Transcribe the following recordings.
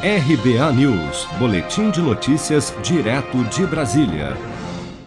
RBA News, Boletim de Notícias, direto de Brasília.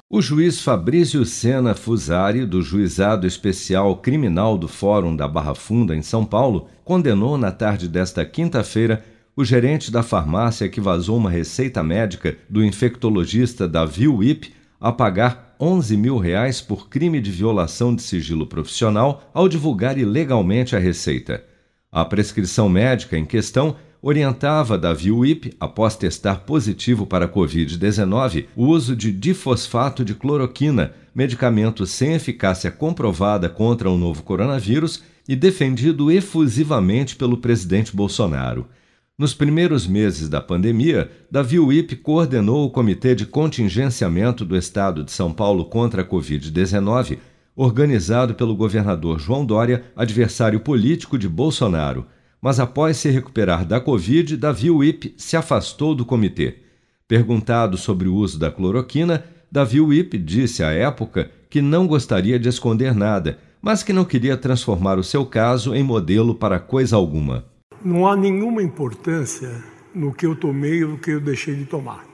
O juiz Fabrício Sena Fusari, do Juizado Especial Criminal do Fórum da Barra Funda, em São Paulo, condenou na tarde desta quinta-feira o gerente da farmácia que vazou uma receita médica do infectologista Davi Wip a pagar 11 mil reais por crime de violação de sigilo profissional ao divulgar ilegalmente a receita. A prescrição médica em questão orientava Davi Wip, após testar positivo para a Covid-19, o uso de difosfato de cloroquina, medicamento sem eficácia comprovada contra o novo coronavírus e defendido efusivamente pelo presidente Bolsonaro. Nos primeiros meses da pandemia, Davi Wip coordenou o Comitê de Contingenciamento do Estado de São Paulo contra a Covid-19, organizado pelo governador João Dória, adversário político de Bolsonaro mas após se recuperar da Covid, Davi Wip se afastou do comitê. Perguntado sobre o uso da cloroquina, Davi Wip disse à época que não gostaria de esconder nada, mas que não queria transformar o seu caso em modelo para coisa alguma. Não há nenhuma importância no que eu tomei e no que eu deixei de tomar.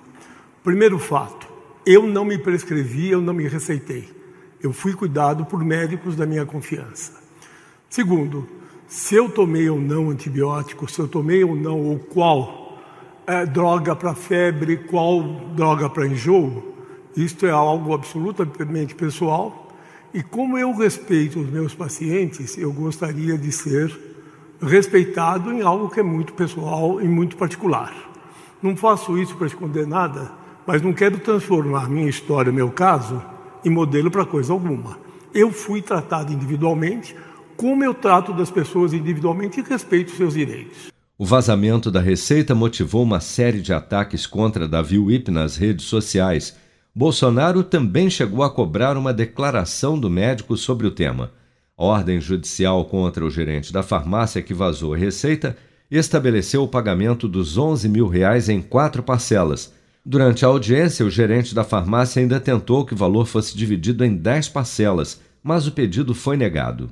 Primeiro fato, eu não me prescrevi, eu não me receitei. Eu fui cuidado por médicos da minha confiança. Segundo, se eu tomei ou não antibiótico, se eu tomei ou não, ou qual é, droga para febre, qual droga para enjoo, isto é algo absolutamente pessoal. E como eu respeito os meus pacientes, eu gostaria de ser respeitado em algo que é muito pessoal e muito particular. Não faço isso para esconder nada, mas não quero transformar minha história, meu caso, em modelo para coisa alguma. Eu fui tratado individualmente, como eu trato das pessoas individualmente e respeito seus direitos. O vazamento da Receita motivou uma série de ataques contra Davi Wip nas redes sociais. Bolsonaro também chegou a cobrar uma declaração do médico sobre o tema. A ordem judicial contra o gerente da farmácia que vazou a receita estabeleceu o pagamento dos 11 mil reais em quatro parcelas. Durante a audiência, o gerente da farmácia ainda tentou que o valor fosse dividido em 10 parcelas, mas o pedido foi negado.